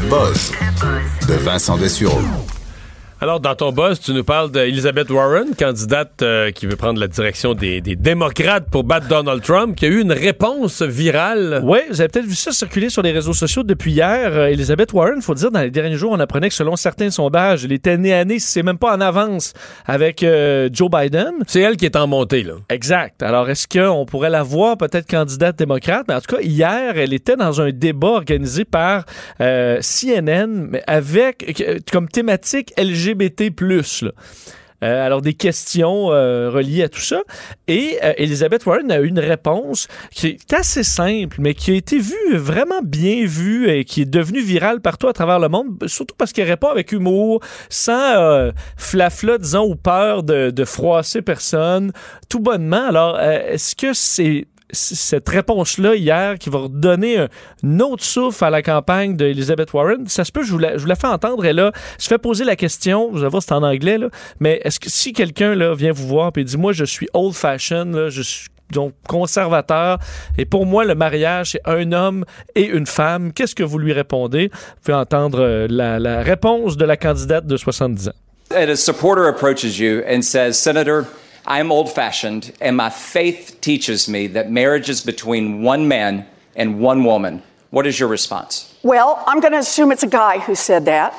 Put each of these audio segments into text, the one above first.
Buzz de Vincent Dessureau. Alors, dans ton boss, tu nous parles d'Elizabeth Warren, candidate euh, qui veut prendre la direction des, des, démocrates pour battre Donald Trump, qui a eu une réponse virale. Oui, vous avez peut-être vu ça circuler sur les réseaux sociaux depuis hier. Euh, Elizabeth Warren, faut dire, dans les derniers jours, on apprenait que selon certains sondages, elle était née à nez, si c'est même pas en avance, avec euh, Joe Biden. C'est elle qui est en montée, là. Exact. Alors, est-ce qu'on pourrait la voir peut-être candidate démocrate? Mais en tout cas, hier, elle était dans un débat organisé par CNN, mais avec comme thématique LG LGBT+. Euh, alors, des questions euh, reliées à tout ça. Et euh, Elizabeth Warren a eu une réponse qui est assez simple, mais qui a été vue, vraiment bien vue et qui est devenue virale partout à travers le monde, surtout parce qu'elle répond avec humour, sans flafla, disons, ou peur de, de froisser personne, tout bonnement. Alors, est-ce que c'est cette réponse-là hier qui va redonner un, autre souffle à la campagne d'Elizabeth Warren. Ça se peut, je vous la, je fais entendre. Et là, je fais poser la question, vous allez voir, c'est en anglais, mais est-ce que si quelqu'un vient vous voir et dit Moi, je suis old-fashioned, je suis donc conservateur. Et pour moi, le mariage, c'est un homme et une femme. Qu'est-ce que vous lui répondez? Vous pouvez entendre euh, la, réponse de la candidate de 70 ans. A supporter approaches you and says, Senator, I'm old fashioned, and my faith teaches me that marriage is between one man and one woman. What is your response? Well, I'm going to assume it's a guy who said that.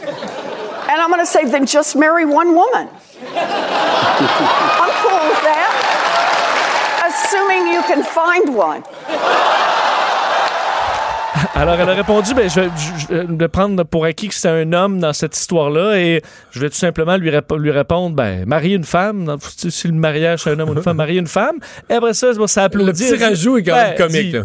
and I'm going to say, then just marry one woman. I'm cool with that. Assuming you can find one. Alors, elle a répondu, ben, je, vais prendre pour acquis que c'est un homme dans cette histoire-là et je vais tout simplement lui, lui répondre, ben, marier une femme, si le mariage c'est un homme ou une femme, marier une femme. Et après ça, ça applaudit. Le petit rajout est quand même ben, comique,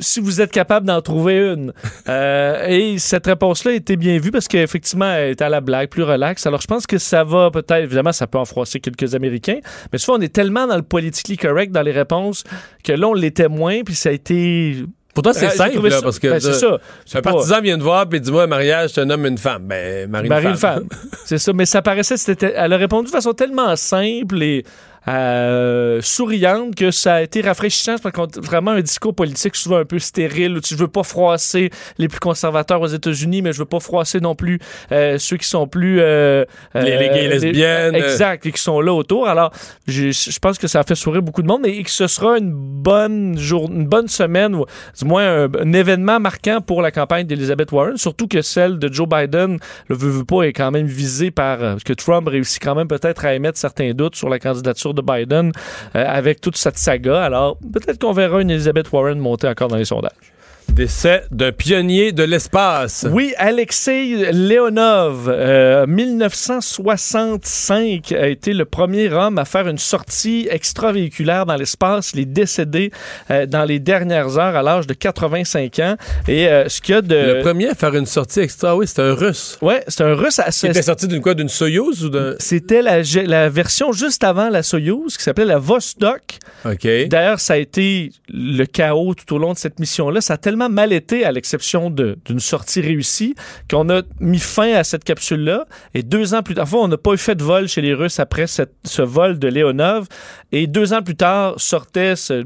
si vous êtes capable d'en trouver une. Euh, et cette réponse-là était bien vue parce qu'effectivement, elle est à la blague, plus relax. Alors, je pense que ça va peut-être, évidemment, ça peut en froisser quelques Américains, mais souvent, on est tellement dans le politically correct dans les réponses que là, on l'était moins, puis ça a été pour c'est simple, là, parce que ben, c'est ça. un partisan vient de voir puis dis-moi mariage, c'est un homme et une femme. Ben, marie une femme. c'est ça. Mais ça paraissait, c'était, elle a répondu de façon tellement simple et euh, souriante que ça a été rafraîchissant parce qu'on vraiment un discours politique souvent un peu stérile où tu veux pas froisser les plus conservateurs aux États-Unis mais je veux pas froisser non plus euh, ceux qui sont plus euh, les, les, gays et lesbiennes. exact et qui sont là autour. Alors je, je, pense que ça a fait sourire beaucoup de monde et que ce sera une bonne jour une bonne semaine ou du moins un, événement marquant pour la campagne d'Elizabeth Warren surtout que celle de Joe Biden le veut, veut pas est quand même visée par parce que Trump réussit quand même peut-être à émettre certains doutes sur la candidature de Biden euh, avec toute cette saga. Alors, peut-être qu'on verra une Elizabeth Warren monter encore dans les sondages. Décès d'un pionnier de l'espace. Oui, Alexei Leonov, 1965, euh, a été le premier homme à faire une sortie extravéhiculaire dans l'espace. Il est décédé euh, dans les dernières heures à l'âge de 85 ans. Et ce qu'il y a de... Le premier à faire une sortie extra, oui, c'était un Russe. Oui, c'est un Russe. Il était sorti d'une quoi, d'une Soyouz ou d'un... C'était la, la, version juste avant la Soyouz qui s'appelait la Vostok. OK. D'ailleurs, ça a été le chaos tout au long de cette mission-là. Ça a tellement mal été, à l'exception d'une sortie réussie, qu'on a mis fin à cette capsule-là. Et deux ans plus tard, on n'a pas eu fait de vol chez les Russes après ce vol de Léonov. Et deux ans plus tard, sortait ce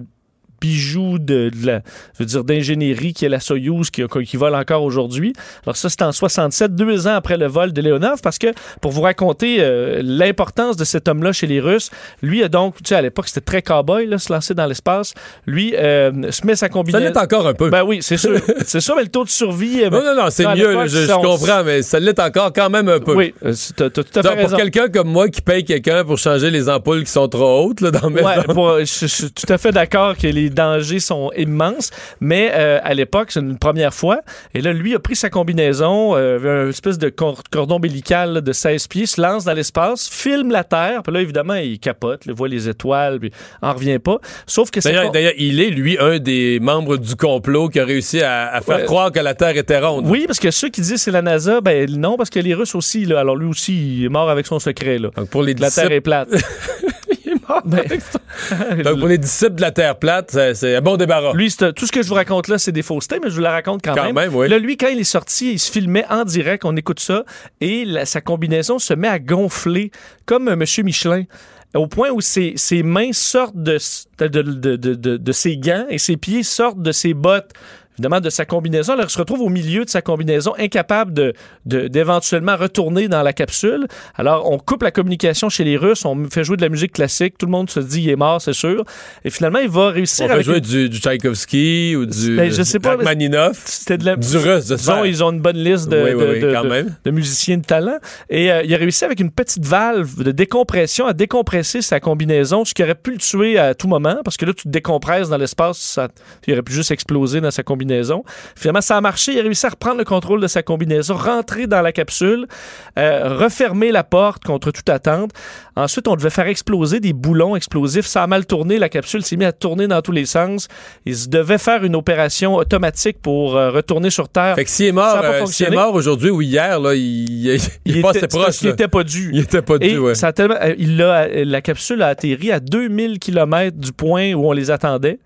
bijou de, la, je veux dire, d'ingénierie qui est la Soyuz qui, qui vole encore aujourd'hui. Alors ça, c'est en 67, deux ans après le vol de Leonov, parce que pour vous raconter euh, l'importance de cet homme-là chez les Russes, lui a donc, tu sais, à l'époque, c'était très cowboy, là, se lancer dans l'espace. Lui euh, se met sa combinaison. Ça l'est encore un peu. Ben oui, c'est sûr. c'est sûr, mais le taux de survie. non, non, non, c'est mieux, je, comprends, mais ça l'est encore quand même un peu. Oui, euh, tu as, tout à fait Pour quelqu'un comme moi qui paye quelqu'un pour changer les ampoules qui sont trop hautes, là, dans mes ouais, pour, je, suis tout à fait d'accord que les les dangers sont immenses. Mais euh, à l'époque, c'est une première fois. Et là, lui a pris sa combinaison, euh, une espèce de cor- cordon ombilical là, de 16 pieds, se lance dans l'espace, filme la Terre. Puis là, évidemment, il capote, il voit les étoiles, puis en revient pas. Sauf que c'est D'ailleurs, d'ailleurs, il est, lui, un des membres du complot qui a réussi à, à faire Ouais. croire que la Terre était ronde. Oui, parce que ceux qui disent c'est la NASA, ben non, parce que les Russes aussi, là, alors lui aussi, il est mort avec son secret. Là. Donc, pour les La Terre est plate. Ben. Donc, pour les disciples de la Terre plate, c'est- un bon débarras. Lui, tout ce que je vous raconte là, c'est des faussetés, mais je vous la raconte quand, Quand même, oui. Là, lui, quand il est sorti, il se filmait en direct, on écoute ça, et la- sa combinaison se met à gonfler comme un Monsieur Michelin. Au point où ses, ses mains sortent de, s- de, de, de, de- de ses gants et ses pieds sortent de ses bottes. Évidemment, de sa combinaison. Alors, il se retrouve au milieu de sa combinaison, incapable de, d'éventuellement retourner dans la capsule. Alors, on coupe la communication chez les Russes, on fait jouer de la musique classique, tout le monde se dit il est mort, c'est sûr. Et finalement, il va réussir On fait jouer une- du, du Tchaïkovski ou du Ben, je sais pas, c'était de la Du russe, de disons, ils ont une bonne liste de, Oui, oui, de- oui, de- quand de- même. de musiciens de talent. Et euh, il a réussi avec une petite valve de décompression à décompresser sa combinaison, ce qui aurait pu le tuer à tout moment, parce que là, tu te décompresses dans l'espace, ça, il aurait pu juste exploser dans sa combinaison. Finalement, ça a marché. Il a réussi à reprendre le contrôle de sa combinaison, rentrer dans la capsule, euh, refermer la porte contre toute attente. Ensuite, on devait faire exploser des boulons explosifs. Ça a mal tourné. La capsule s'est mise à tourner dans tous les sens. Ils devaient faire une opération automatique pour euh, retourner sur Terre. Fait que s'il est mort, euh, est mort aujourd'hui ou hier, là, il, il, il était- parce proche. là. était pas dû. Il était pas dû, ouais. ça a tellement- il a, la capsule a atterri à 2000 km du point où on les attendait.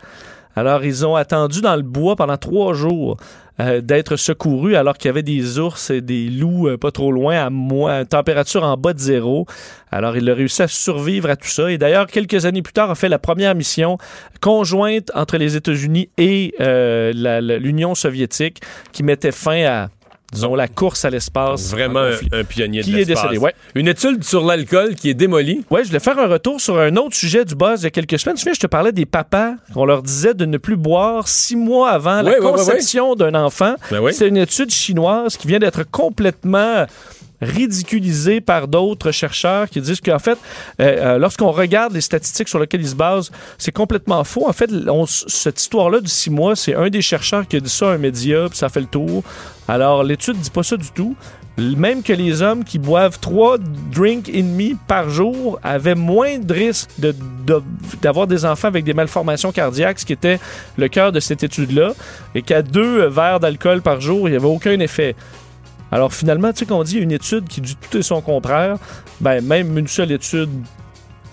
Alors, ils ont attendu dans le bois pendant trois jours euh, d'être secourus alors qu'il y avait des ours et des loups euh, pas trop loin à moins, température en bas de zéro. Alors, il a réussi à survivre à tout ça. Et d'ailleurs, quelques années plus tard, a fait la première mission conjointe entre les États-Unis et euh, l'Union soviétique qui mettait fin à, disons, la course à l'espace. Vraiment en un, pionnier Qui de est l'espace. décédé, ouais. Une étude sur l'alcool qui est démolie. Ouais, je voulais faire un retour sur un autre sujet du buzz il y a quelques semaines. Tu sais, je te parlais des papas qu'on leur disait de ne plus boire six mois avant Ouais, la ouais, ouais, conception d'un enfant. Ben oui. C'est une étude chinoise qui vient d'être complètement ridiculisée par d'autres chercheurs qui disent qu'en fait, euh, euh, lorsqu'on regarde les statistiques sur lesquelles ils se basent, c'est complètement faux. En fait, cette histoire-là du six mois, c'est un des chercheurs qui a dit ça à un média, puis ça fait le tour. Alors, l'étude dit pas ça du tout. Même que les hommes qui boivent trois drinks et demi par jour avaient moins de risque de- de- d'avoir des enfants avec des malformations cardiaques, ce qui était le cœur de cette étude-là, et qu'à deux verres d'alcool par jour, il n'y avait aucun effet. Alors finalement, tu sais qu'on dit une étude qui dit tout et son contraire, ben même une seule étude.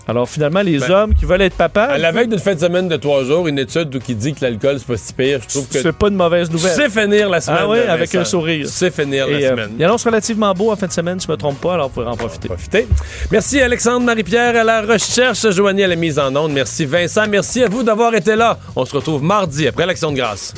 Alors finalement, les Ben, hommes qui veulent être papas, À la veille d'une fin de semaine de trois jours, une étude qui dit que l'alcool, c'est pas si pire. Je trouve que c'est pas une mauvaise nouvelle. c'est finir la semaine. Ah oui, Vincent. avec un sourire. C'est finir Et, la euh, semaine. il annonce relativement beau en fin de semaine, si je me trompe pas, alors vous pourrez en profiter. profiter. Merci Alexandre Marie-Pierre à la recherche, Joanie à la mise en onde. Merci Vincent. Merci à vous d'avoir été là. On se retrouve mardi après l'Action de grâce.